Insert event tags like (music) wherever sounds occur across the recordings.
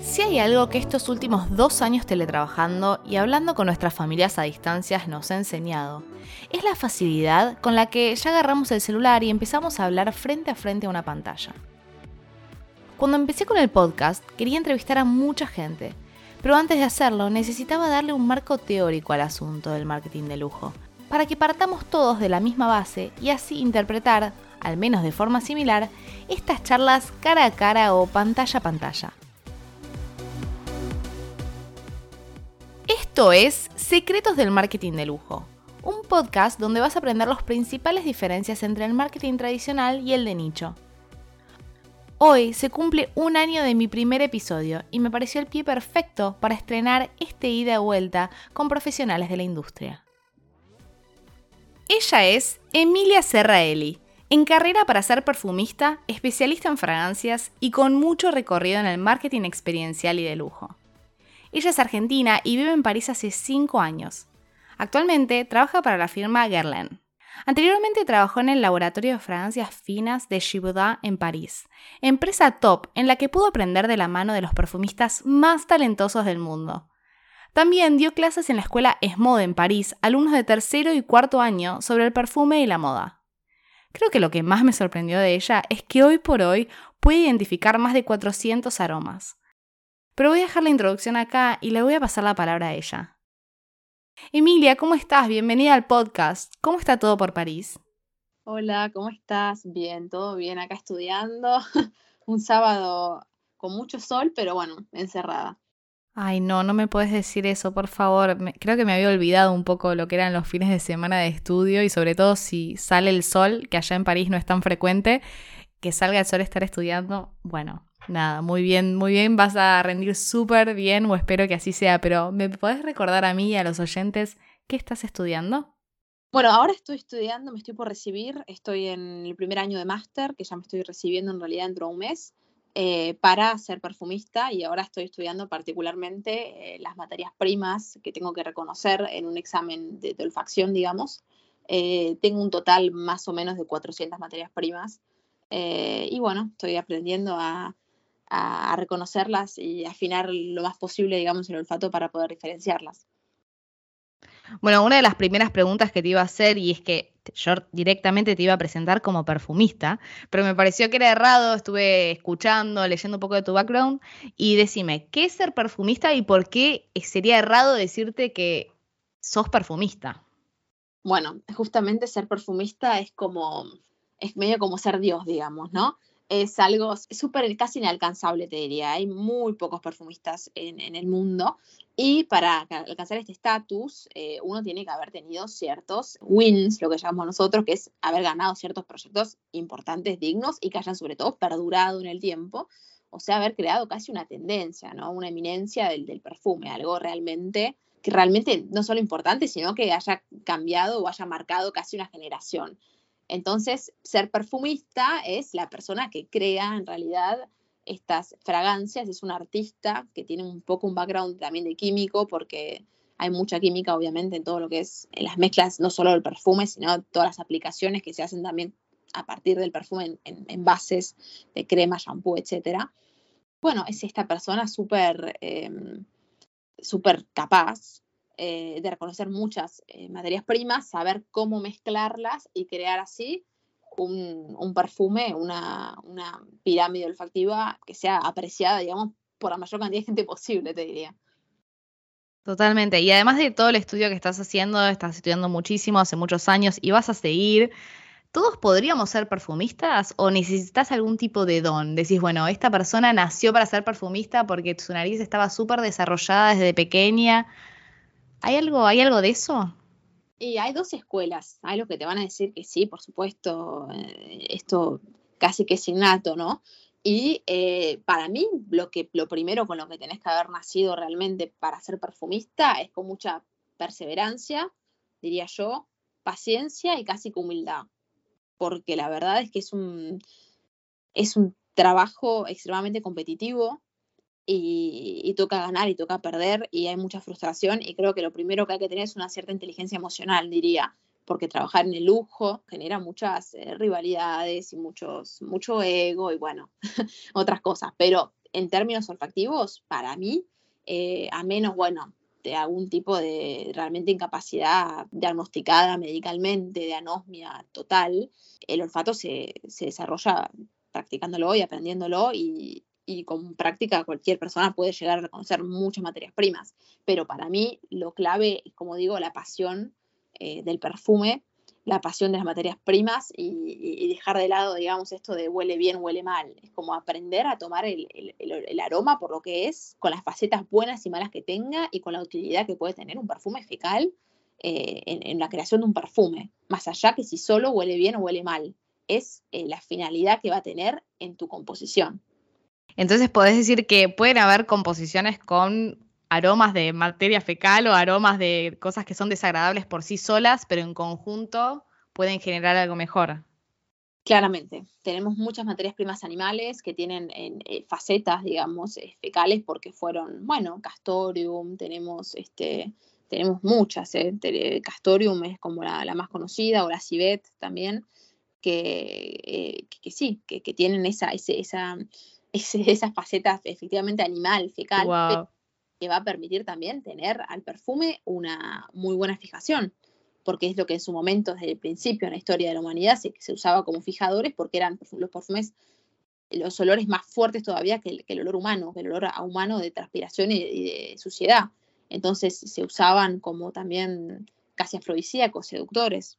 Si hay algo que estos últimos dos años teletrabajando y hablando con nuestras familias a distancias nos ha enseñado, es la facilidad con la que ya agarramos el celular y empezamos a hablar frente a frente a una pantalla. Cuando empecé con el podcast quería entrevistar a mucha gente, pero antes de hacerlo necesitaba darle un marco teórico al asunto del marketing de lujo, para que partamos todos de la misma base y así interpretar, al menos de forma similar, estas charlas cara a cara o pantalla a pantalla. Esto es Secretos del Marketing de Lujo, un podcast donde vas a aprender las principales diferencias entre el marketing tradicional y el de nicho. Hoy se cumple un año de mi primer episodio y me pareció el pie perfecto para estrenar este ida y vuelta con profesionales de la industria. Ella es Emilia Serraeli, en carrera para ser perfumista, especialista en fragancias y con mucho recorrido en el marketing experiencial y de lujo. Ella es argentina y vive en París hace 5 años. Actualmente trabaja para la firma Guerlain. Anteriormente trabajó en el laboratorio de fragancias finas de Givaudan en París, empresa top en la que pudo aprender de la mano de los perfumistas más talentosos del mundo. También dio clases en la escuela Esmode en París, alumnos de tercero y cuarto año, sobre el perfume y la moda. Creo que lo que más me sorprendió de ella es que hoy por hoy puede identificar más de 400 aromas. Pero voy a dejar la introducción acá y le voy a pasar la palabra a ella. Emilia, ¿cómo estás? Bienvenida al podcast. ¿Cómo está todo por París? Hola, ¿cómo estás? Bien, todo bien acá estudiando. (laughs) Un sábado con mucho sol, pero bueno, encerrada. Ay, no, no me puedes decir eso, por favor. creo que me había olvidado un poco lo que eran los fines de semana de estudio y sobre todo si sale el sol, que allá en París no es tan frecuente, que salga el sol estar estudiando. Bueno, nada, muy bien, muy bien, vas a rendir súper bien o espero que así sea, pero ¿me podés recordar a mí y a los oyentes qué estás estudiando? Bueno, ahora estoy estudiando, me estoy por recibir, estoy en el primer año de máster, que ya me estoy recibiendo en realidad dentro de un mes, eh, para ser perfumista y ahora estoy estudiando particularmente eh, las materias primas que tengo que reconocer en un examen de, olfacción, digamos. Eh, tengo un total más o menos de 400 materias primas y bueno, estoy aprendiendo a, a, reconocerlas y afinar lo más posible, digamos, el olfato para poder diferenciarlas. Bueno, una de las primeras preguntas que te iba a hacer, y es que yo directamente te iba a presentar como perfumista, pero me pareció que era errado, estuve escuchando, leyendo un poco de tu background, y decime, ¿qué es ser perfumista y por qué sería errado decirte que sos perfumista? Bueno, justamente ser perfumista es como, es medio como ser Dios, digamos, ¿no? Es algo súper casi inalcanzable, te diría. Hay muy pocos perfumistas en, el mundo y para alcanzar este estatus eh, uno tiene que haber tenido ciertos wins, lo que llamamos nosotros, que es haber ganado ciertos proyectos importantes, dignos y que hayan sobre todo perdurado en el tiempo. O sea, haber creado casi una tendencia, ¿no? Una eminencia del, del perfume, algo realmente que realmente no solo importante, sino que haya cambiado o haya marcado casi una generación. Entonces, ser perfumista es la persona que crea en realidad estas fragancias, es un artista que tiene un poco un background también de químico, porque hay mucha química obviamente en todo lo que es en las mezclas, no solo del perfume, sino todas las aplicaciones que se hacen también a partir del perfume en, bases de crema, shampoo, etc. Bueno, es esta persona súper em, súper capaz eh, de reconocer muchas eh, materias primas, saber cómo mezclarlas y crear así un, perfume, una, pirámide olfactiva que sea apreciada, digamos, por la mayor cantidad de gente posible, te diría. Totalmente. Y además de todo el estudio que estás haciendo, estás estudiando muchísimo hace muchos años y vas a seguir. ¿Todos podríamos ser perfumistas o necesitas algún tipo de don? Decís, bueno, esta persona nació para ser perfumista porque su nariz estaba súper desarrollada desde pequeña ¿Hay algo, ¿Hay algo de eso? Y hay dos escuelas. Hay los que te van a decir que sí, por supuesto, eh, esto casi que es innato, ¿no? Y eh, para mí, lo, que, lo primero con lo que tenés que haber nacido realmente para ser perfumista es con mucha perseverancia, diría yo, paciencia y casi que humildad. Porque la verdad es que es un, es un trabajo extremadamente competitivo, y, toca ganar y toca perder y hay mucha frustración y creo que lo primero que hay que tener es una cierta inteligencia emocional, diría, porque trabajar en el lujo genera muchas eh, rivalidades y muchos, mucho ego y bueno, (laughs) otras cosas. Pero en términos olfactivos, para mí, eh, a menos, bueno, de algún tipo de realmente incapacidad diagnosticada medicalmente, de anosmia total, el olfato se, se desarrolla practicándolo y aprendiéndolo y, y con práctica cualquier persona puede llegar a reconocer muchas materias primas. Pero para mí lo clave como digo, la pasión eh, del perfume, la pasión de las materias primas y, dejar de lado, digamos, esto de huele bien, huele mal. Es como aprender a tomar el, aroma por lo que es, con las facetas buenas y malas que tenga y con la utilidad que puede tener un perfume fecal eh, en, la creación de un perfume. Más allá que si solo huele bien o huele mal. Es eh, la finalidad que va a tener en tu composición. Entonces podés decir que pueden haber composiciones con aromas de materia fecal o aromas de cosas que son desagradables por sí solas, pero en conjunto pueden generar algo mejor. Claramente, tenemos muchas materias primas animales que tienen eh, facetas, digamos, eh, fecales porque fueron, bueno, castorium, tenemos, este, tenemos muchas, eh, castorium es como la, más conocida, o la civet también, que, que, sí, que, tienen esa, esa (laughs) esas facetas efectivamente animal, fecal, que va a permitir también tener al perfume una muy buena fijación, porque es lo que en su momento, desde el principio en la historia de la humanidad, se, se usaba como fijadores porque eran los perfumes, los olores más fuertes todavía que el, olor humano, que el olor a humano de transpiración y de, suciedad. Entonces se usaban como también casi afrodisíacos, seductores.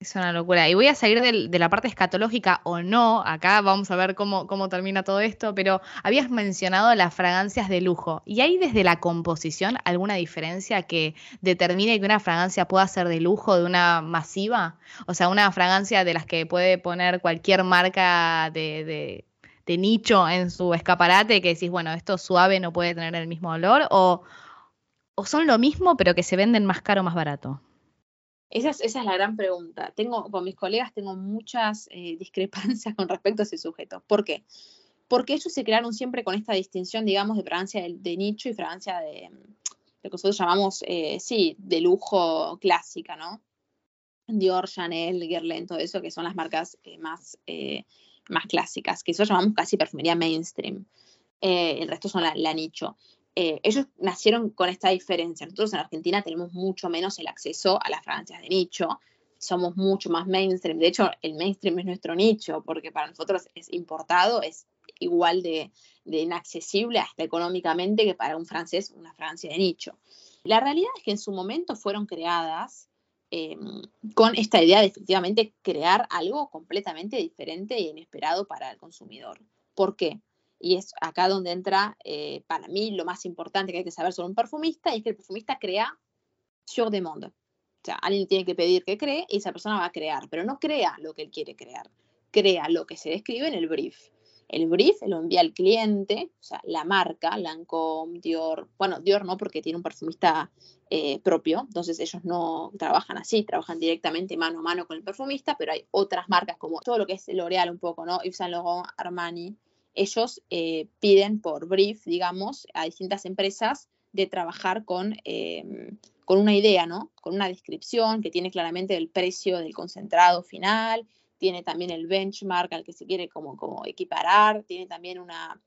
Es una locura. Y voy a salir de, la parte escatológica o no, acá vamos a ver cómo, termina todo esto, pero habías mencionado las fragancias de lujo. ¿Y hay desde la composición alguna diferencia que determine que una fragancia pueda ser de lujo de una masiva? O sea, una fragancia de las que puede poner cualquier marca de, de nicho en su escaparate, que decís, bueno, esto suave no puede tener el mismo olor, o, o son lo mismo pero que se venden más caro o más barato. Esa es, esa es, la gran pregunta. Tengo, con mis colegas tengo muchas eh, (laughs) discrepancias con respecto a ese sujeto. ¿Por qué? Porque ellos se crearon siempre con esta distinción, digamos, de fragancia de, nicho y fragancia de lo que nosotros llamamos, eh, sí, de lujo clásica, ¿no? Dior, Chanel, Guerlain, todo eso, que son las marcas eh, más, más clásicas, que nosotros llamamos casi perfumería mainstream. el resto son la, la nicho. Eh, ellos nacieron con esta diferencia. Nosotros en Argentina tenemos mucho menos el acceso a las fragancias de nicho, somos mucho más mainstream. De hecho, el mainstream es nuestro nicho, porque para nosotros es importado, es igual de, inaccesible hasta económicamente que para un francés una fragancia de nicho. La realidad es que en su momento fueron creadas em, con esta idea de efectivamente crear algo completamente diferente e inesperado para el consumidor. ¿Por qué? Y es acá donde entra, eh, para mí, lo más importante que hay que saber sobre un perfumista, es que el perfumista crea sur demande. O sea, alguien tiene que pedir que cree y esa persona va a crear, pero no crea lo que él quiere crear, crea lo que se describe en el brief. El brief lo envía al cliente, o sea, la marca, Lancôme, Dior, bueno, Dior no porque tiene un perfumista eh, propio, entonces ellos no trabajan así, trabajan directamente mano a mano con el perfumista, pero hay otras marcas como todo lo que es L'Oreal un poco, ¿no? Yves Saint Laurent, Armani, ellos eh, piden por brief, digamos, a distintas empresas de trabajar con, em, con una idea, ¿no? Con una descripción que tiene claramente el precio del concentrado final, tiene también el benchmark al que se quiere como, como equiparar, tiene también una,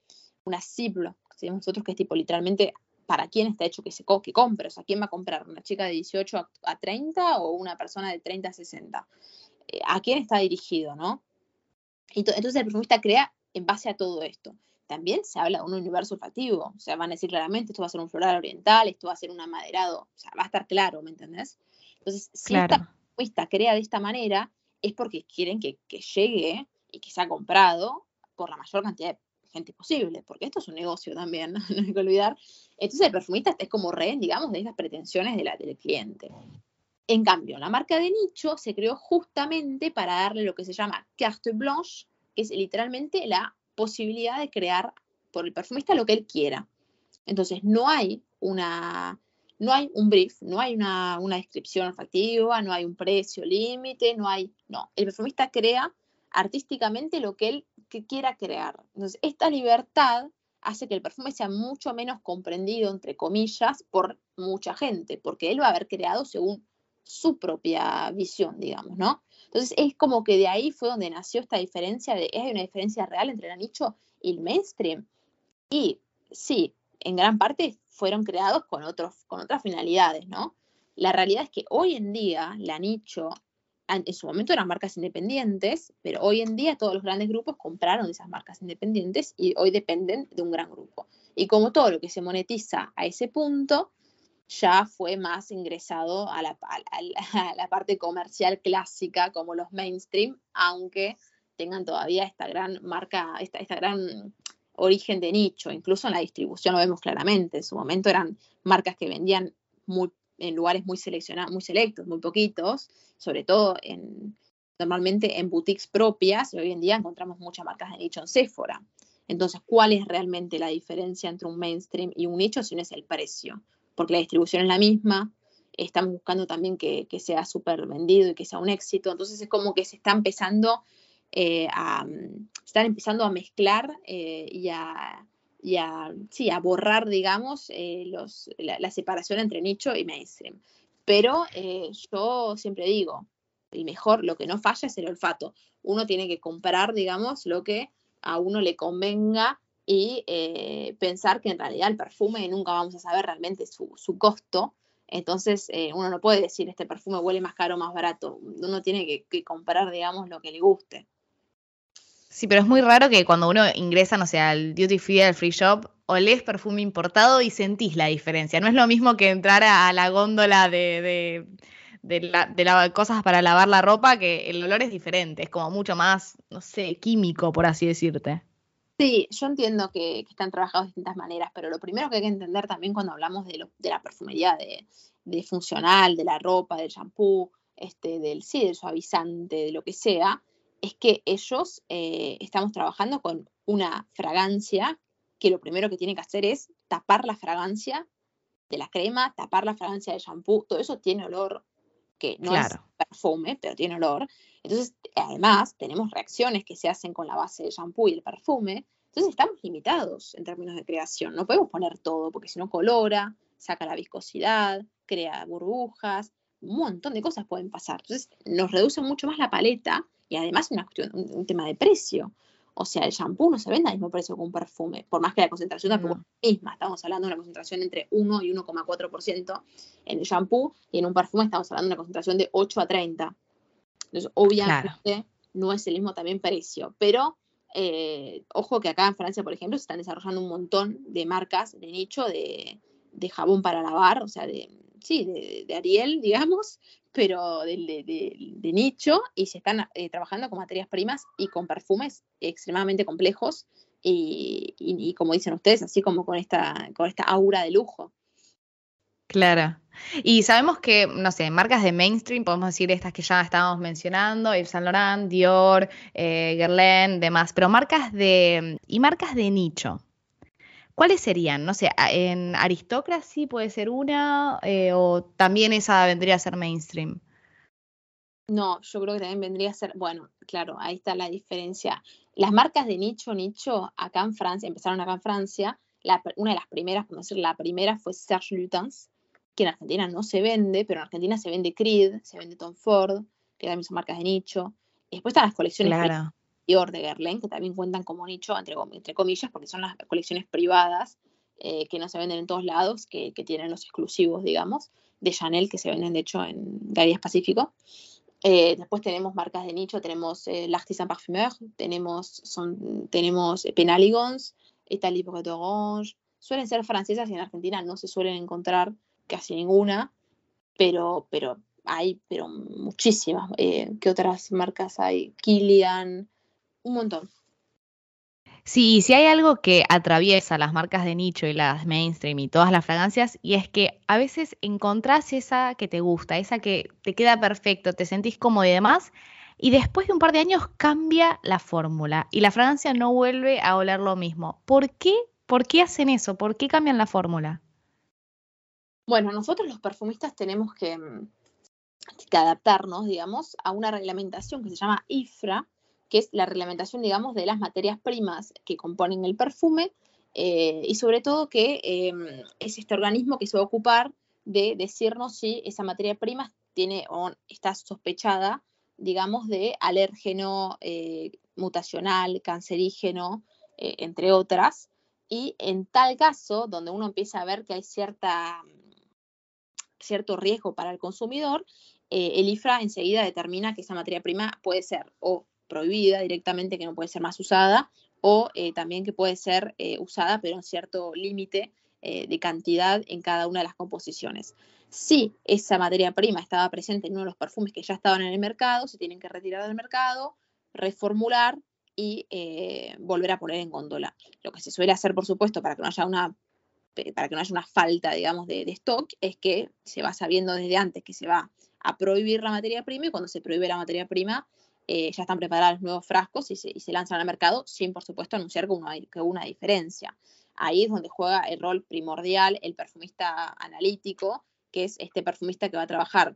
una CIBL, que nosotros, que es tipo literalmente para quién está hecho que se que compre, o sea, quién va a comprar, una chica de 18 a, 30 o una persona de 30 a 60. Eh, ¿A quién está dirigido, no? Entonces el perfumista crea en base a todo esto. También se habla de un universo olfativo, o sea, van a decir claramente, esto va a ser un floral oriental, esto va a ser un amaderado, o sea, va a estar claro, ¿me entendés? Entonces, si esta propuesta crea de esta manera, es porque quieren que, llegue y que sea comprado por la mayor cantidad de gente posible, porque esto es un negocio también, (laughs) no hay que olvidar. Entonces el perfumista es como rehén, digamos, de esas pretensiones de la, del cliente. En cambio, la marca de nicho se creó justamente para darle lo que se llama carte blanche es literalmente la posibilidad de crear por el perfumista lo que él quiera. Entonces, no hay una, no hay un brief, no hay una, descripción olfativa, no hay un precio límite, no hay, no, el perfumista crea artísticamente lo que él quiera crear. Entonces, esta libertad hace que el perfume sea mucho menos comprendido, entre comillas, por mucha gente, porque él va a haber creado según su propia visión, digamos, ¿no? Entonces es como que de ahí fue donde nació esta diferencia de, ¿hay una diferencia real entre el nicho y el mainstream? Y sí, en gran parte fueron creados con, otros, con otras finalidades, ¿no? La realidad es que hoy en día la nicho, en su momento eran marcas independientes, pero hoy en día todos los grandes grupos compraron esas marcas independientes y hoy dependen de un gran grupo. Y como todo lo que se monetiza a ese punto, ya fue más ingresado (laughs) a la, parte comercial clásica como los mainstream, aunque tengan todavía esta gran marca, esta, esta gran origen de nicho, incluso en la distribución lo vemos claramente, en su momento eran marcas que vendían en lugares muy seleccionados, muy selectos, muy poquitos, sobre todo en, normalmente en boutiques propias, y hoy en día encontramos muchas marcas de nicho en Sephora. Entonces, ¿cuál es realmente la diferencia entre un mainstream y un nicho si no es el precio? Porque la distribución es la misma, están buscando también que, sea súper vendido y que sea un éxito, entonces es como que se está empezando eh, a, están empezando a mezclar eh, y, a, sí, a borrar, digamos, eh, los, la, separación entre nicho y mainstream. Pero yo siempre digo, el mejor, lo que no falla es el olfato. Uno tiene que comprar, digamos, lo que a uno le convenga y eh, pensar que en realidad el perfume nunca vamos a saber realmente su, costo. Entonces, eh, uno no puede decir este perfume huele más caro o más barato. Uno tiene que, comprar, digamos, lo que le guste. Sí, pero es muy raro que cuando uno ingresa, no sé, al duty free, al free shop, olés perfume importado y sentís la diferencia. No es lo mismo que entrar a, la góndola de, de, cosas para lavar la ropa, que el olor es diferente, es como mucho más, no sé, químico, por así decirte. Sí, yo entiendo que, están trabajados de distintas maneras, pero lo primero que hay que entender también cuando hablamos de, la perfumería de, funcional, de la ropa, del shampoo, este, del sí, del suavizante, de lo que sea, es que ellos eh, estamos trabajando con una fragancia que lo primero que tiene que hacer es tapar la fragancia de la crema, tapar la fragancia del shampoo, todo eso tiene olor que no es perfume, pero tiene olor. Entonces, además, tenemos reacciones que se hacen con la base del shampoo y el perfume. Entonces, estamos limitados en términos de creación. No podemos poner todo, porque si no colora, saca la viscosidad, crea burbujas, un montón de cosas pueden pasar. Entonces, nos reduce mucho más la paleta y además una un, tema de precio. O sea, el shampoo no se vende al mismo precio que un perfume, por más que la concentración tampoco es la misma. Estamos hablando de una concentración entre 1 y 1,4% en el shampoo y en un perfume estamos hablando de una concentración de 8 a 30. Entonces, obviamente no es el mismo también precio, pero eh, ojo que acá en Francia, por ejemplo, se están desarrollando un montón de marcas de nicho de, jabón para lavar, o sea, de, sí, de, Ariel, digamos, pero de, nicho y se están eh, trabajando con materias primas y con perfumes extremadamente complejos y, como dicen ustedes, así como con esta, con esta aura de lujo. Claro. Y sabemos que, no sé, marcas de mainstream, podemos decir estas que ya estábamos mencionando, Yves Saint Laurent, Dior, eh, Guerlain, demás, pero marcas de, y marcas de nicho. ¿Cuáles serían? No sé, en Aristocracy puede ser una, eh, o también esa vendría a ser mainstream. No, yo creo que también vendría a ser, bueno, claro, ahí está la diferencia. Las marcas de nicho, nicho, acá en Francia, empezaron acá en Francia, una de las primeras, como decir, la primera fue Serge Lutens, que en Argentina no se vende, pero en Argentina se vende Creed, se vende Tom Ford, que también son marcas de nicho. Y después están las colecciones claro. Dior de Guerlain, que también cuentan como nicho, entre, comillas, porque son las colecciones privadas eh, que no se venden en todos lados, que, tienen los exclusivos, digamos, de Chanel, que se venden de hecho en Galerías Pacífico. Eh, después tenemos marcas de nicho, tenemos eh, l'Artisan Parfumeur, tenemos, son, tenemos Penaligons, Italie Pocket Orange, suelen ser francesas y en Argentina no se suelen encontrar casi ninguna, pero, pero hay pero muchísimas. Eh, ¿Qué otras marcas hay? Kilian, un montón. Sí, si hay algo que atraviesa las marcas de nicho y las mainstream y todas las fragancias, y es que a veces encontrás esa que te gusta, esa que te queda perfecto, te sentís cómodo y demás, y después de un par de años cambia la fórmula y la fragancia no vuelve a oler lo mismo. ¿Por qué? ¿Por qué hacen eso? ¿Por qué cambian la fórmula? Bueno, nosotros los perfumistas tenemos que, mm, que, adaptarnos, digamos, a una reglamentación que se llama IFRA, que es la reglamentación, digamos, de las materias primas que componen el perfume eh, y sobre todo que em, es este organismo que se va a ocupar de decirnos si esa materia prima tiene o está sospechada, digamos, de alérgeno eh, mutacional, cancerígeno, eh, entre otras. Y en tal caso, donde uno empieza a ver que hay cierta, cierto riesgo para el consumidor, el IFRA enseguida determina que esa materia prima puede ser o prohibida directamente, que no puede ser más usada, o también que puede ser usada, pero en cierto límite de cantidad en cada una de las composiciones. Si esa materia prima estaba presente en uno de los perfumes que ya estaban en el mercado, se tienen que retirar del mercado, reformular y eh, volver a poner en góndola. Lo que se suele hacer, por supuesto, para que no haya una, para que no haya una falta, digamos, de, stock, es que se va sabiendo desde antes que se va a prohibir la materia prima y cuando se prohíbe la materia prima eh, ya están preparados nuevos frascos y se, lanzan al mercado sin, por supuesto, anunciar que, que hubo una diferencia. Ahí es donde juega el rol primordial el perfumista analítico, que es este perfumista que va a trabajar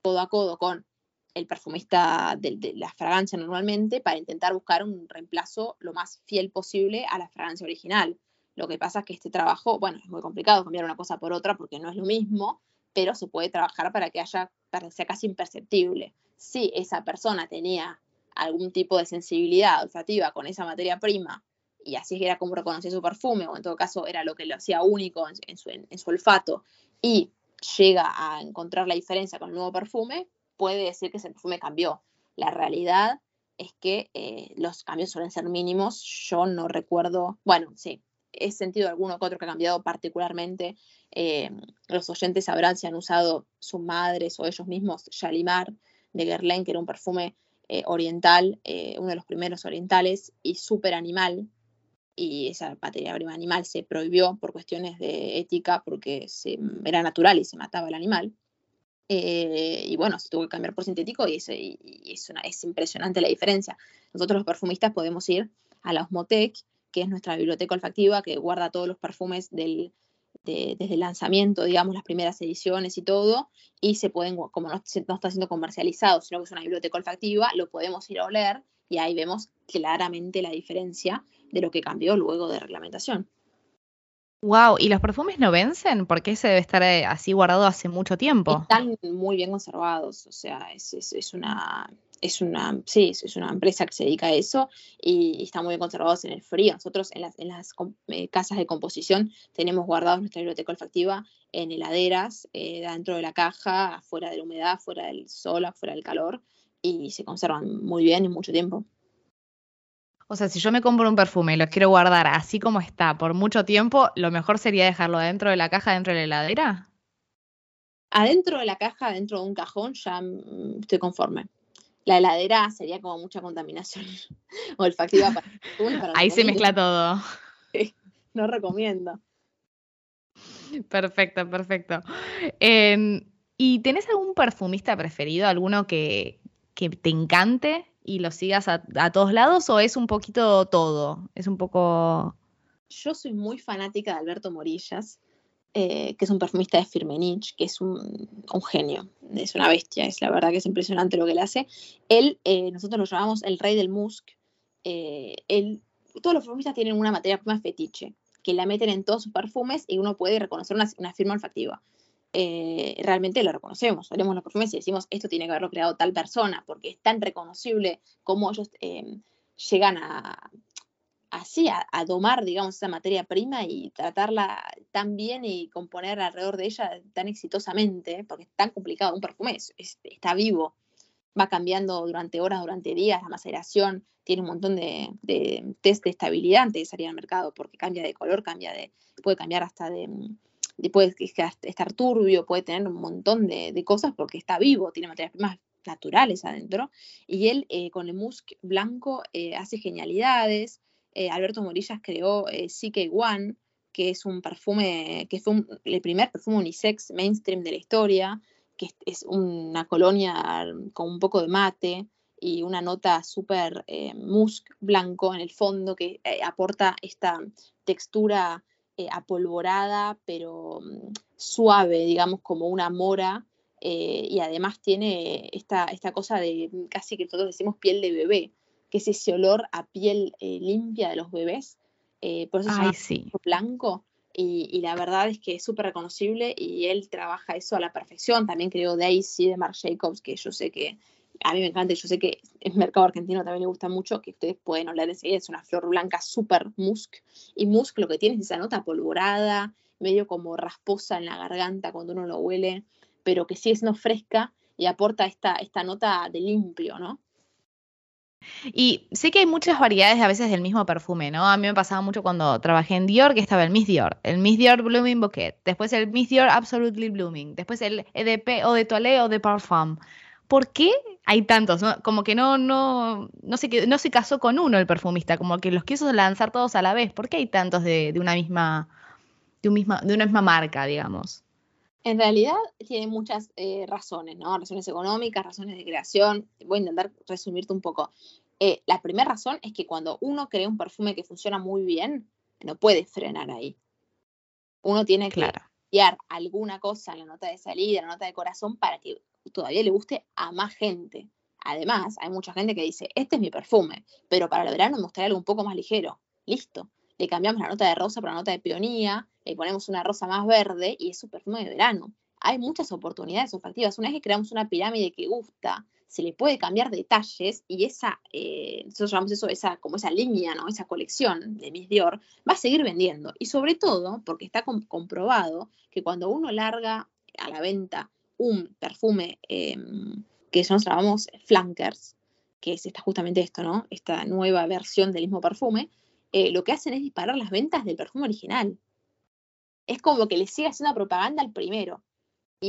codo a codo con el perfumista de, la fragancia normalmente para intentar buscar un reemplazo lo más fiel posible a la fragancia original. Lo que pasa es que este trabajo, bueno, es muy complicado cambiar una cosa por otra porque no es lo mismo, pero se puede trabajar para que haya, para que sea casi imperceptible. Si esa persona tenía algún tipo de sensibilidad olfativa con esa materia prima y así era como reconocía su perfume, o en todo caso era lo que lo hacía único en, su, en su olfato, y llega a encontrar la diferencia con el nuevo perfume, puede decir que ese perfume cambió. La realidad es que eh, los cambios suelen ser mínimos. Yo no recuerdo, bueno, sí, he sentido alguno que otro que ha cambiado particularmente. Eh, los oyentes sabrán si han usado sus madres o ellos mismos Shalimar de Guerlain, que era un perfume eh, oriental, uno de los primeros orientales y súper animal, y esa materia prima animal se prohibió por cuestiones de ética porque se, era natural y se mataba el animal. Eh, y bueno, se tuvo que cambiar por sintético y, es, es, impresionante la diferencia. Nosotros los perfumistas podemos ir a la Osmotec, que es nuestra biblioteca olfactiva, que guarda todos los perfumes del, desde el lanzamiento, digamos, las primeras ediciones y todo, y se pueden, como no, no está siendo comercializado, sino que es una biblioteca olfactiva, lo podemos ir a oler y ahí vemos claramente la diferencia de lo que cambió luego de reglamentación. Wow, ¿y los perfumes no vencen? Porque se debe estar eh, así guardado hace mucho tiempo. Están muy bien conservados, o sea, es, una, es una, sí, es una empresa que se dedica a eso y, están muy bien conservados en el frío. Nosotros en las, en las eh, casas de composición tenemos guardados nuestra biblioteca olfactiva en heladeras, eh, dentro de la caja, afuera de la humedad, fuera del sol, afuera del calor, y se conservan muy bien y mucho tiempo. O sea, si yo me compro un perfume y lo quiero guardar así como está por mucho tiempo, lo mejor sería dejarlo adentro de la caja, dentro de la heladera. Adentro de la caja, dentro de un cajón, ya mm, estoy conforme. La heladera sería como mucha contaminación (laughs) olfactiva para, para Ahí se mezcla todo. (laughs) no recomiendo. Perfecto, perfecto. Em, ¿Y tenés algún perfumista preferido? ¿Alguno que, que te encante? y lo sigas a, todos lados o es un poquito todo? Es un poco... Yo soy muy fanática de Alberto Morillas, eh, que es un perfumista de Firmenich, que es un, genio, es una bestia, es la verdad que es impresionante lo que él hace. Él, eh, nosotros lo llamamos el rey del musk. Eh, todos los perfumistas tienen una materia prima fetiche, que la meten en todos sus perfumes y uno puede reconocer una, firma olfactiva. Eh, realmente lo reconocemos. Haremos los perfumes y decimos, esto tiene que haberlo creado tal persona, porque es tan reconocible como ellos llegan a, así, a, domar, digamos, esa materia prima y tratarla tan bien y componer alrededor de ella tan exitosamente, porque es tan complicado. Un perfume está vivo, va cambiando durante horas, durante días, la maceración, tiene un montón de, de test de estabilidad antes de salir al mercado, porque cambia de color, cambia de, puede cambiar hasta de puede estar turbio, puede tener un montón de, cosas porque está vivo, tiene materias primas naturales adentro. Y él eh, con el musk blanco eh, hace genialidades. Eh, Alberto Morillas creó CK1, que es un perfume, que fue el primer perfume unisex mainstream de la historia, que es, una colonia con un poco de mate y una nota súper musk blanco en el fondo que aporta esta textura eh, apolvorada, pero mm, suave, digamos, como una mora. Eh, y además tiene esta, esta cosa de casi que nosotros decimos piel de bebé, que es ese olor a piel eh, limpia de los bebés. por eso es blanco. y, la verdad es que es súper reconocible y él trabaja eso a la perfección. También creo Daisy de Marc Jacobs, que yo sé que a mí me encanta yo sé que el mercado argentino también le gusta mucho, que ustedes pueden oler enseguida, es una flor blanca súper musk. Y musk lo que tiene es esa nota polvorada, medio como rasposa en la garganta cuando uno lo huele, pero que sigue siendo fresca y aporta esta, esta nota de limpio, ¿no? Y sé que hay muchas variedades a veces del mismo perfume, ¿no? A mí me pasaba mucho cuando trabajé en Dior, que estaba el Miss Dior, el Miss Dior Blooming Bouquet, después el Miss Dior Absolutely Blooming, después el EDP o de Toilette o de Parfum. ¿Por qué hay tantos? Como que no, no, no, se, no se casó con uno el perfumista, como que los quiso lanzar todos a la vez. ¿Por qué hay tantos de, una misma, de, misma, de una misma marca, digamos? En realidad tiene muchas eh, razones, ¿no? Razones económicas, razones de creación. Voy a intentar resumirte un poco. Eh, la primera razón es que cuando uno crea un perfume que funciona muy bien, no puede frenar ahí. Uno tiene que cambiar alguna cosa en la nota de salida, en la nota de corazón, para que todavía le guste a más gente. Además, hay mucha gente que dice, este es mi perfume, pero para el verano me gustaría algo un poco más ligero. Listo. Le cambiamos la nota de rosa por la nota de peonía, le ponemos una rosa más verde y es un perfume de verano. Hay muchas oportunidades olfativas. Una vez que creamos una pirámide que gusta, se le puede cambiar detalles y esa, eh, nosotros llamamos eso, esa, como esa línea, ¿no? esa colección de Miss Dior, va a seguir vendiendo. Y sobre todo porque está comprobado que cuando uno larga a la venta un perfume em, que nosotros llamamos flankers, que es esta, justamente esto, ¿no? Esta nueva versión del mismo perfume, eh, lo que hacen es disparar las ventas del perfume original es como que le sigue haciendo propaganda al primero.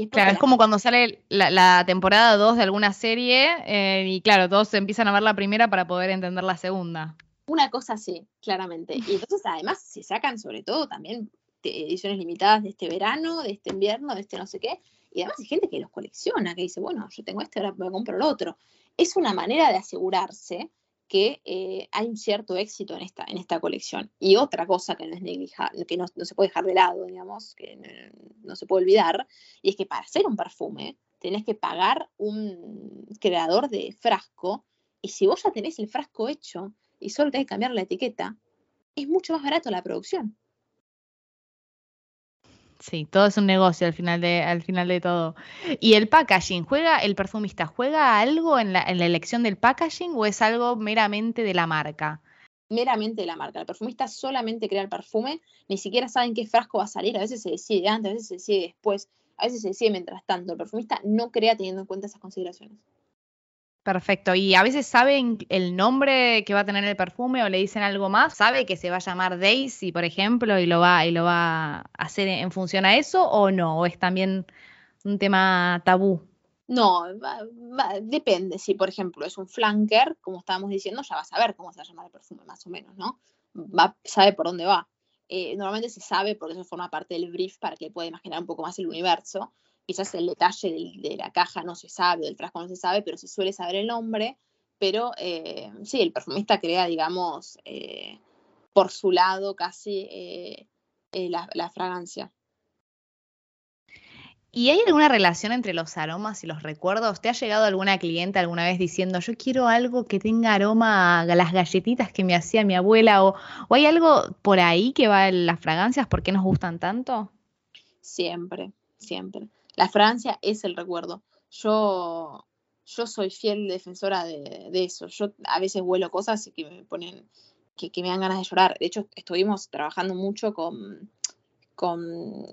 claro, es como cuando sale la, temporada 2 de alguna serie eh, y claro, todos empiezan a ver la primera para poder entender la segunda. Una cosa así, claramente. Y entonces además se sacan sobre todo también ediciones limitadas de este verano, de este invierno, de este no sé qué. Y además hay gente que los colecciona, que dice, bueno, yo tengo este, ahora me compro el otro. Es una manera de asegurarse que eh, hay un cierto éxito en esta, en esta colección. Y otra cosa que no es que no, se puede dejar de lado, digamos, que no, se puede olvidar, y es que para hacer un perfume tenés que pagar un creador de frasco, y si vos ya tenés el frasco hecho y solo tenés que cambiar la etiqueta, es mucho más barato la producción. Sí, todo es un negocio al final de, al final de todo. ¿Y el packaging? ¿Juega el perfumista? ¿Juega algo en la, en la elección del packaging o es algo meramente de la marca? meramente de la marca. El perfumista solamente crea el perfume, ni siquiera saben qué frasco va a salir, a veces se decide antes, a veces se decide después, a veces se decide mientras tanto. El perfumista no crea teniendo en cuenta esas consideraciones. Perfecto. ¿Y a veces saben el nombre que va a tener el perfume o le dicen algo más? ¿Sabe que se va a llamar Daisy, por ejemplo, y lo va, y lo va a hacer en función a eso o no? ¿O es también un tema tabú? No, depende. Si, por ejemplo, es un flanker, como estábamos diciendo, ya va a saber cómo se va a llamar el perfume, más o menos, ¿no? Va, sabe por dónde va. Eh, normalmente se sabe porque eso forma parte del brief para que pueda imaginar un poco más el universo quizás el detalle de, la caja no se sabe, del frasco no se sabe, pero se suele saber el nombre. Pero eh, sí, el perfumista crea, digamos, eh, por su lado casi eh, la, fragancia. ¿Y hay alguna relación entre los aromas y los recuerdos? ¿Te ha llegado alguna cliente alguna vez diciendo, yo quiero algo que tenga aroma a las galletitas que me hacía mi abuela? ¿O, o hay algo por ahí que va en las fragancias? ¿Por qué nos gustan tanto? Siempre, siempre. La Francia es el recuerdo. Yo, yo soy fiel defensora de, eso. Yo a veces vuelo cosas que me ponen, que, me dan ganas de llorar. De hecho, estuvimos trabajando mucho con, con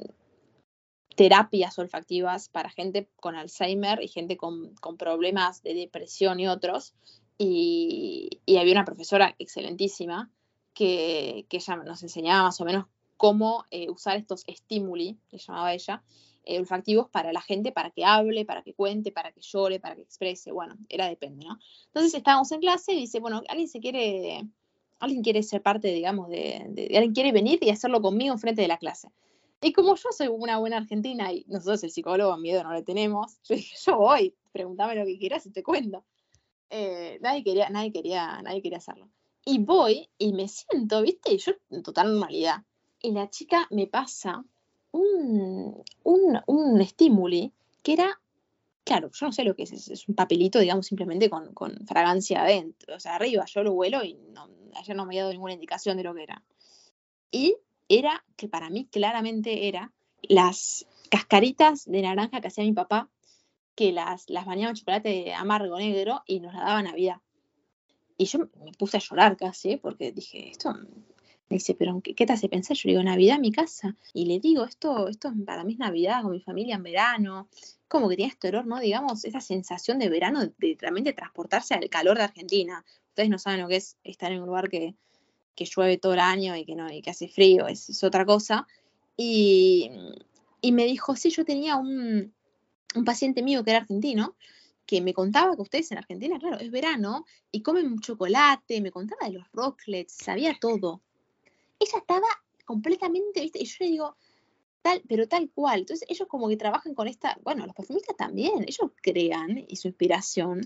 terapias olfactivas para gente con Alzheimer y gente con, problemas de depresión y otros. Y, había una profesora excelentísima que, que ella nos enseñaba más o menos cómo eh, usar estos estímuli, le llamaba ella, olfactivos para la gente, para que hable, para que cuente, para que llore, para que exprese, bueno, era depende, ¿no? Entonces estábamos en clase y dice, bueno, alguien se quiere, alguien quiere ser parte, digamos, de, alguien quiere venir y hacerlo conmigo en frente de la clase. Y como yo soy una buena argentina y nosotros el psicólogo miedo no le tenemos, yo dije, yo voy, pregúntame lo que quieras y te cuento. Eh, nadie, quería, nadie, quería, nadie quería hacerlo. Y voy y me siento, ¿viste? Y yo en total normalidad. Y la chica me pasa un, un, un estímulo que era, claro, yo no sé lo que es, es un papelito, digamos, simplemente con, con, fragancia adentro, o sea, arriba, yo lo huelo y no, ayer no me había dado ninguna indicación de lo que era. Y era, que para mí claramente era, las cascaritas de naranja que hacía mi papá, que las, las bañaba en chocolate amargo negro y nos la daba Navidad. Y yo me puse a llorar casi, porque dije, esto, me dice, pero ¿qué, te hace pensar? Yo le digo, Navidad en mi casa. Y le digo, esto, esto para mí es Navidad con mi familia en verano. Como que tenía este olor, ¿no? Digamos, esa sensación de verano, de, realmente transportarse al calor de Argentina. Ustedes no saben lo que es estar en un lugar que, que llueve todo el año y que, no, y que hace frío, es, es otra cosa. Y, y, me dijo, sí, yo tenía un, un paciente mío que era argentino, que me contaba que ustedes en Argentina, claro, es verano y comen chocolate, me contaba de los rocklets, sabía todo ella estaba completamente, ¿viste? Y yo le digo, tal, pero tal cual. Entonces ellos como que trabajan con esta, bueno, los perfumistas también, ellos crean y su inspiración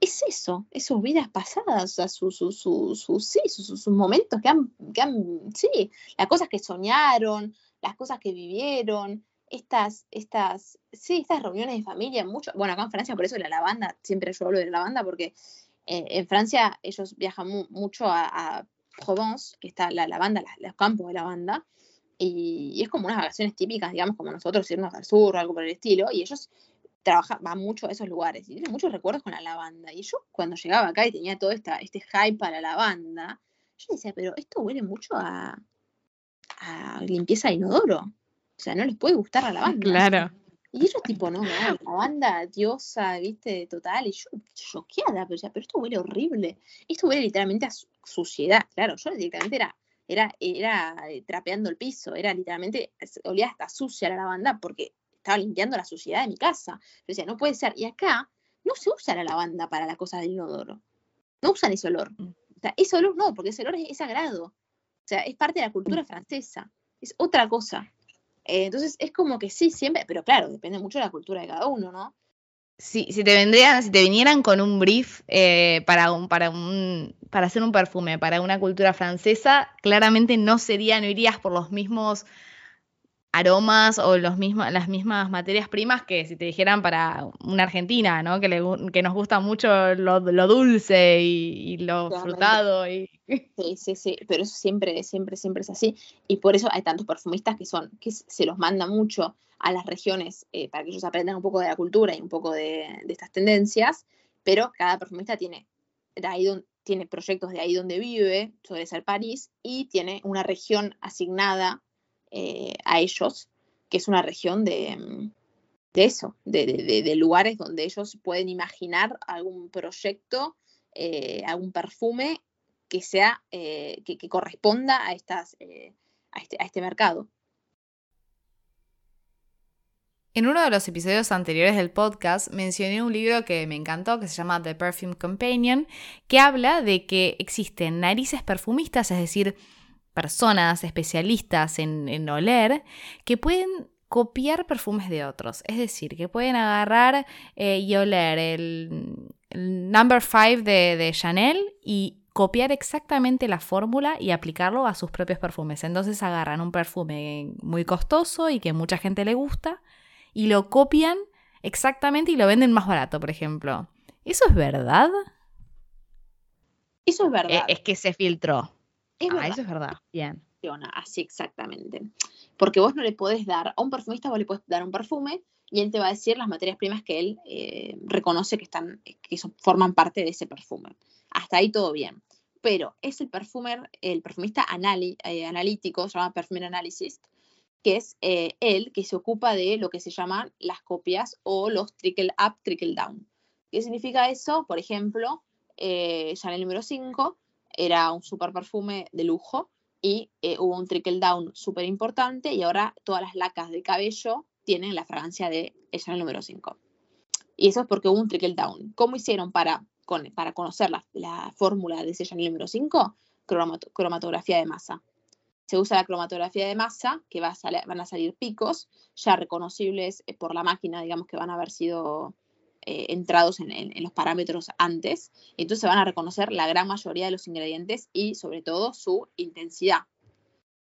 es eso, es sus vidas pasadas, o sea, sus, su, sí, sus, momentos que han, que han, sí, las cosas que soñaron, las cosas que vivieron, estas, estas, sí, estas reuniones de familia, mucho, bueno, acá en Francia, por eso la lavanda, siempre yo hablo de la lavanda, porque eh, en Francia ellos viajan mucho a Provence, que está la lavanda, los campos de lavanda, y, y, es como unas vacaciones típicas, digamos, como nosotros irnos al sur o algo por el estilo, y ellos trabajan, van mucho a esos lugares y tienen muchos recuerdos con la lavanda. Y yo cuando llegaba acá y tenía todo esta, este hype para la lavanda, yo decía, pero esto huele mucho a, a limpieza de inodoro. O sea, no les puede gustar la (laughs) lavanda. Claro. Y ellos tipo, no, no, la banda diosa, viste, total, y yo choqueada, pero, pero esto huele horrible. Esto huele literalmente a suciedad, claro, yo directamente era, era, era eh, trapeando el piso, era literalmente, olía hasta sucia la lavanda porque estaba limpiando la suciedad de mi casa. Yo decía, no puede ser. Y acá no se usa la lavanda para la cosa del inodoro. No usan ese olor. Mm. O sea, ese olor no, porque ese olor es sagrado. O sea, es parte de la cultura mm. francesa. Es otra cosa. Eh, entonces es como que sí, siempre, pero claro, depende mucho de la cultura de cada uno, ¿no? Sí, si te vendrían, si te vinieran con un brief eh, para un, para un, para hacer un perfume para una cultura francesa, claramente no sería, no irías por los mismos aromas o los mismos, las mismas materias primas que si te dijeran para una argentina, ¿no? Que, le, que nos gusta mucho lo, dulce y, lo frutado. Y... (laughs) Sí, sí, sí, pero eso siempre, siempre, siempre es así. Y por eso hay tantos perfumistas que son, que se los manda mucho a las regiones eh, para que ellos aprendan un poco de la cultura y un poco de, estas tendencias, pero cada perfumista tiene, de ahí tiene proyectos de ahí donde vive, suele ser París, y tiene una región asignada eh, a ellos, que es una región de, mm, eso, de, lugares donde ellos pueden imaginar algún proyecto, eh, algún perfume que sea, eh, que, corresponda a, estas, a, este, a este mercado. En uno de los episodios anteriores del podcast mencioné un libro que me encantó, que se llama The Perfume Companion, que habla de que existen narices perfumistas, es decir, personas especialistas en, oler que pueden copiar perfumes de otros. Es decir, que pueden agarrar eh, y oler el, number 5 de, de, Chanel y copiar exactamente la fórmula y aplicarlo a sus propios perfumes. Entonces agarran un perfume muy costoso y que mucha gente le gusta y lo copian exactamente y lo venden más barato, por ejemplo. ¿Eso es verdad? Eso es verdad. Eh, es que se filtró ah, eso es verdad. Bien. Así exactamente. Porque vos no le podés dar, a un perfumista vos le podés dar un perfume y él te va a decir las materias primas que él eh, reconoce que, están, que forman parte de ese perfume. Hasta ahí todo bien. Pero es el perfumer, el perfumista eh, analítico, se llama perfumer analysis, que es eh, él que se ocupa de lo que se llaman las copias o los trickle up, trickle down. ¿Qué significa eso? Por ejemplo, Chanel número 5 era un super perfume de lujo y eh, hubo un trickle down súper importante y ahora todas las lacas de cabello tienen la fragancia de Chanel número 5. Y eso es porque hubo un trickle down. ¿Cómo hicieron para, para conocer la, fórmula de ese Chanel número 5? cromatografía de masa. Se usa la cromatografía de masa, que va van a salir picos ya reconocibles eh, por la máquina, digamos que van a haber sido eh, entrados en, los parámetros antes. Entonces se van a reconocer la gran mayoría de los ingredientes y sobre todo su intensidad.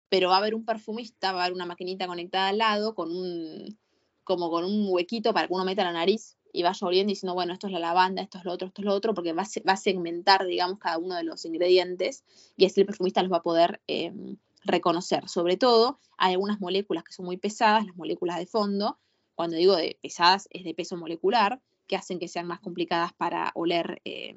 Pero va a haber un perfumista, va a haber una maquinita conectada al lado con un, como con un huequito para que uno meta la nariz y vaya oliendo diciendo, bueno, esto es la lavanda, esto es lo otro, esto es lo otro, porque va a, segmentar, digamos, cada uno de los ingredientes y así el perfumista los va a poder em, reconocer. Sobre todo, hay algunas moléculas que son muy pesadas, las moléculas de fondo, cuando digo de pesadas es de peso molecular, que hacen que sean más complicadas para oler, eh,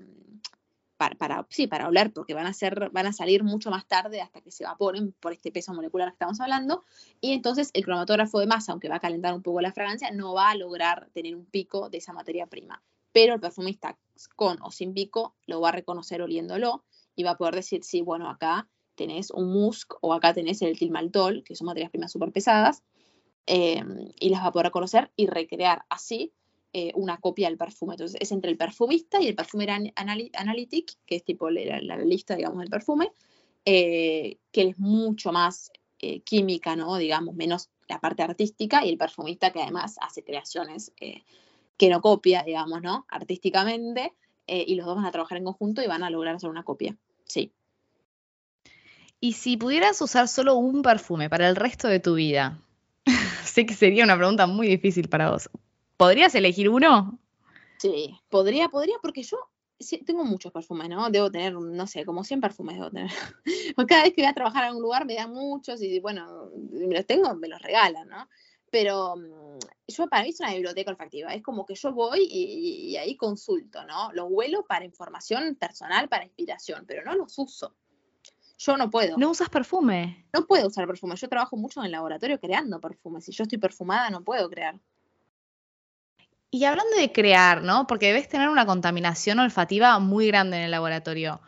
para, sí, para oler, porque van a, ser, van a salir mucho más tarde hasta que se evaporen por este peso molecular que estamos hablando, y entonces el cromatógrafo de masa, aunque va a calentar un poco la fragancia, no va a lograr tener un pico de esa materia prima. Pero el perfumista con o sin pico lo va a reconocer oliéndolo y va a poder decir, sí, bueno, acá tenés un musk o acá tenés el tilmaltol, que son materias primas súper pesadas, em, y las va a poder reconocer y recrear así eh, una copia del perfume. Entonces es entre el perfumista y el perfumer analytic, que es tipo la, lista, digamos, del perfume, eh, que es mucho más eh, química, ¿no? Digamos, menos la parte artística, y el perfumista que además hace creaciones que no copia, digamos, ¿no? Artísticamente, y los dos van a trabajar en conjunto y van a lograr hacer una copia. Sí. Y si pudieras usar solo un perfume para el resto de tu vida, (laughs) sé que sería una pregunta muy difícil para vos. ¿Podrías elegir uno? Sí, podría, podría, porque yo tengo muchos perfumes, ¿no? Debo tener, no sé, como 100 perfumes debo tener. (laughs) cada vez que voy a trabajar en un lugar me dan muchos y bueno, me los tengo, me los regalan, ¿no? Pero mm, yo para mí es una biblioteca olfactiva, es como que yo voy y, y ahí consulto, ¿no? Los huelo para información personal, para inspiración, pero no los uso. Yo no puedo. ¿No usas perfume? No puedo usar perfume. Yo trabajo mucho en el laboratorio creando perfumes. Si yo estoy perfumada, no puedo crear. Y hablando de crear, ¿no? Porque debes tener una contaminación olfativa muy grande en el laboratorio.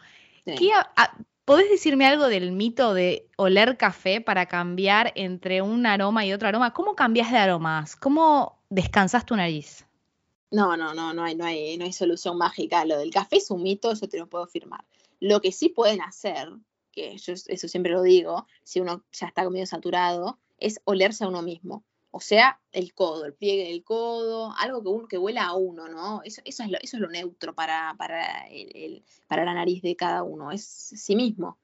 ¿Podés decirme algo del mito de oler café para cambiar entre un aroma y otro aroma? ¿Cómo cambias de aromas? ¿Cómo descansas tu nariz? No, no, no, no hay, no hay, no hay solución mágica. Lo del café es un mito, eso te lo puedo afirmar. Lo que sí pueden hacer, que yo eso siempre lo digo, si uno ya está medio saturado, es olerse a uno mismo o sea, el codo, el pliegue del codo, algo que, que huela a uno, ¿no? Eso, es, lo, eso es lo neutro para, para, el, para la nariz de cada uno, es sí mismo.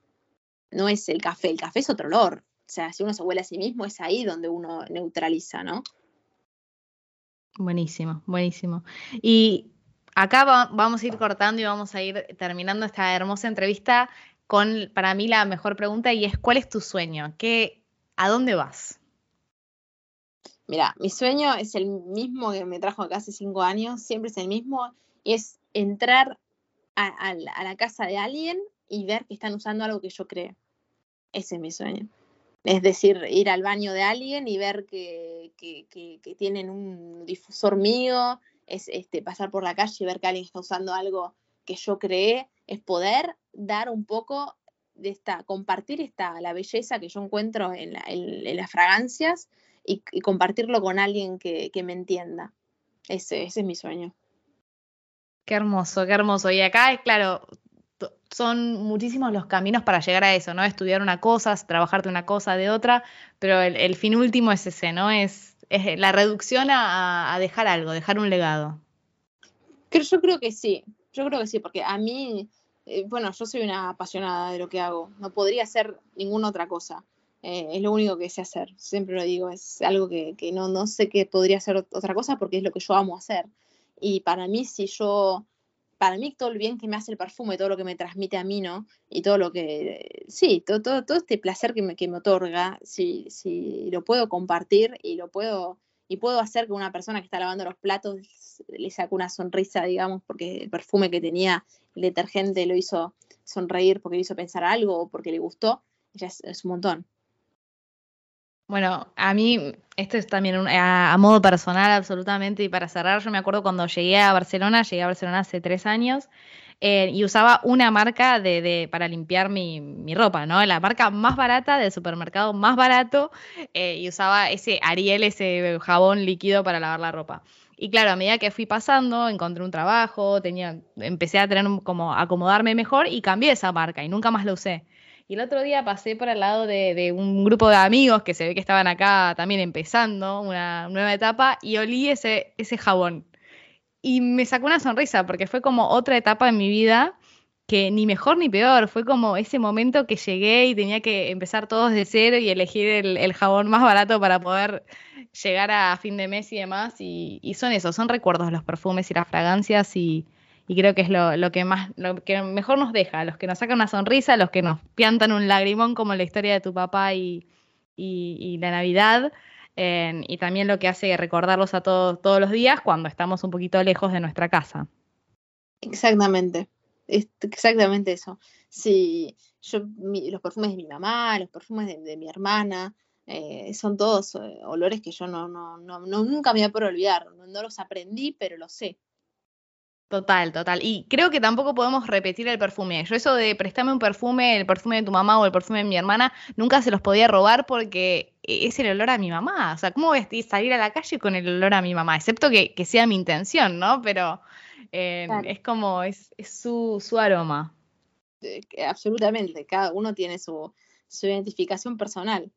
No es el café, el café es otro olor. O sea, si uno se huele a sí mismo, es ahí donde uno neutraliza, ¿no? Buenísimo, buenísimo. Y acá vamos a ir cortando y vamos a ir terminando esta hermosa entrevista con, para mí, la mejor pregunta y es, ¿cuál es tu sueño? ¿Qué, ¿A dónde vas? Mira, mi sueño es el mismo que me trajo acá hace cinco años, siempre es el mismo, y es entrar a, la casa de alguien y ver que están usando algo que yo creo. Ese es mi sueño. Es decir, ir al baño de alguien y ver que, tienen un difusor mío, es este, pasar por la calle y ver que alguien está usando algo que yo creé, es poder dar un poco de esta, compartir esta, la belleza que yo encuentro en las fragancias y, compartirlo con alguien que, me entienda. Ese, ese es mi sueño. Qué hermoso, qué hermoso. Y acá, claro, son muchísimos los caminos para llegar a eso, ¿no? Estudiar una cosa, trabajarte una cosa de otra, pero el, fin último es ese, ¿no? Es, es la reducción a, dejar algo, dejar un legado. Yo creo que sí, yo creo que sí, porque a mí, eh, bueno, yo soy una apasionada de lo que hago, no podría hacer ninguna otra cosa. Eh, es lo único que sé hacer, siempre lo digo, es algo que, no, no sé qué podría ser otra cosa porque es lo que yo amo hacer. Y para mí, si yo, para mí todo el bien que me hace el perfume, todo lo que me transmite a mí, ¿no? Y todo lo que, sí, todo, todo, todo este placer que me, que me otorga, si, si lo puedo compartir y lo puedo, y puedo hacer que una persona que está lavando los platos le saque una sonrisa, digamos, porque el perfume que tenía el detergente lo hizo sonreír porque le hizo pensar algo o porque le gustó, ya es un montón. Bueno, a mí, esto es también a, modo personal absolutamente, y para cerrar, yo me acuerdo cuando llegué a Barcelona, llegué a Barcelona hace tres años, eh, y usaba una marca de, para limpiar mi, ropa, ¿no? La marca más barata del supermercado más barato, eh, y usaba ese Ariel, ese jabón líquido para lavar la ropa. Y claro, a medida que fui pasando, encontré un trabajo, tenía, empecé a tener como acomodarme mejor y cambié esa marca y nunca más la usé. El otro día pasé por al lado de, un grupo de amigos que se ve que estaban acá también empezando una nueva etapa y olí ese, ese jabón. Y me sacó una sonrisa porque fue como otra etapa en mi vida que ni mejor ni peor, fue como ese momento que llegué y tenía que empezar todos de cero y elegir el, jabón más barato para poder llegar a fin de mes y demás. Y, y, son esos, son recuerdos los perfumes y las fragancias y, y creo que es lo, que más, lo que mejor nos deja, los que nos sacan una sonrisa, los que nos piantan un lagrimón como la historia de tu papá y, la Navidad, y también lo que hace recordarlos a todos todos los días cuando estamos un poquito lejos de nuestra casa. Exactamente, exactamente eso. Sí, yo, los perfumes de mi mamá, los perfumes de, mi hermana, eh, son todos eh, olores que yo no, no, no, nunca me voy a poder olvidar. No, los aprendí, pero los sé. Total, total. Y creo que tampoco podemos repetir el perfume. Yo eso de prestarme un perfume, el perfume de tu mamá o el perfume de mi hermana, nunca se los podía robar porque e, es el olor a mi mamá. O sea, ¿cómo voy a salir a la calle con el olor a mi mamá? Excepto que, sea mi intención, ¿no? Pero eh, es como, es, su, aroma. absolutamente, cada uno tiene su, su identificación personal.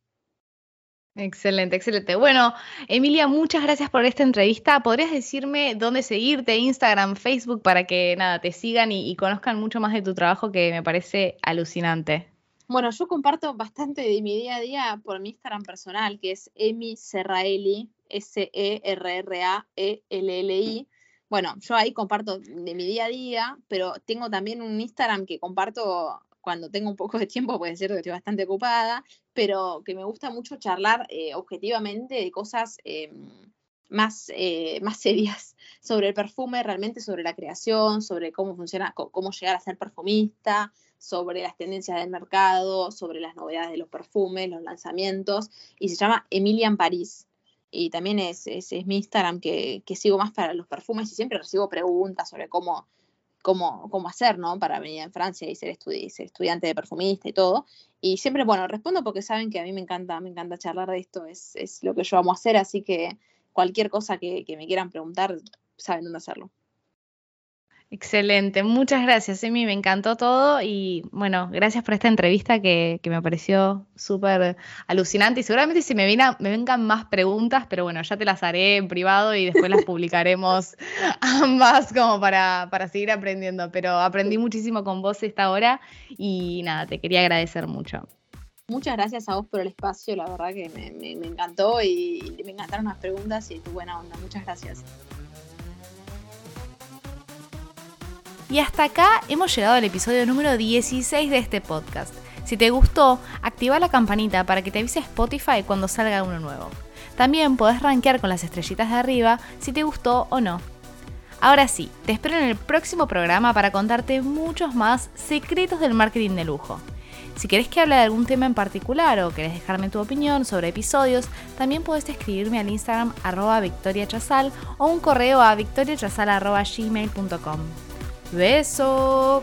Excelente, excelente. Bueno, Emilia, muchas gracias por esta entrevista. ¿Podrías decirme dónde seguirte, Instagram, Facebook, para que nada, te sigan y, conozcan mucho más de tu trabajo que me parece alucinante? Bueno, yo comparto bastante de mi día a día por mi Instagram personal, que es Emi Serraeli, S-E-R-R-A-E-L-L-I. Bueno, yo ahí comparto de mi día a día, pero tengo también un Instagram que comparto cuando tengo un poco de tiempo, puede ser que estoy bastante ocupada, pero que me gusta mucho charlar eh, objetivamente de cosas em, más, eh, más serias (laughs) sobre el perfume, realmente sobre la creación, sobre cómo funciona, cómo llegar a ser perfumista, sobre las tendencias del mercado, sobre las novedades de los perfumes, los lanzamientos, y se llama Emilian París. Y también es, es, mi Instagram que, que, sigo más para los perfumes y siempre recibo preguntas sobre cómo, cómo, cómo hacer, ¿no? Para venir a Francia y ser, estudiante de perfumista y todo. Y siempre, bueno, respondo porque saben que a mí me encanta, me encanta charlar de esto, es, es lo que yo amo hacer, así que cualquier cosa que, que me quieran preguntar, saben dónde hacerlo. Excelente, muchas gracias, Emi, me encantó todo y bueno, gracias por esta entrevista que, me pareció súper alucinante y seguramente si me, me vengan más preguntas, pero bueno, ya te las haré en privado y después las (laughs) publicaremos ambas como para, para seguir aprendiendo, pero aprendí muchísimo con vos esta hora y nada, te quería agradecer mucho. Muchas gracias a vos por el espacio, la verdad que me, me encantó y me encantaron las preguntas y tu buena onda, muchas gracias. Y hasta acá hemos llegado al episodio número 16 de este podcast. Si te gustó, activa la campanita para que te avise Spotify cuando salga uno nuevo. También podés rankear con las estrellitas de arriba si te gustó o no. Ahora sí, te espero en el próximo programa para contarte muchos más secretos del marketing de lujo. Si querés que hable de algún tema en particular o querés dejarme tu opinión sobre episodios, también puedes escribirme al Instagram arroba victoriachazal o un correo a victoriachazal.gmail.com. Beso!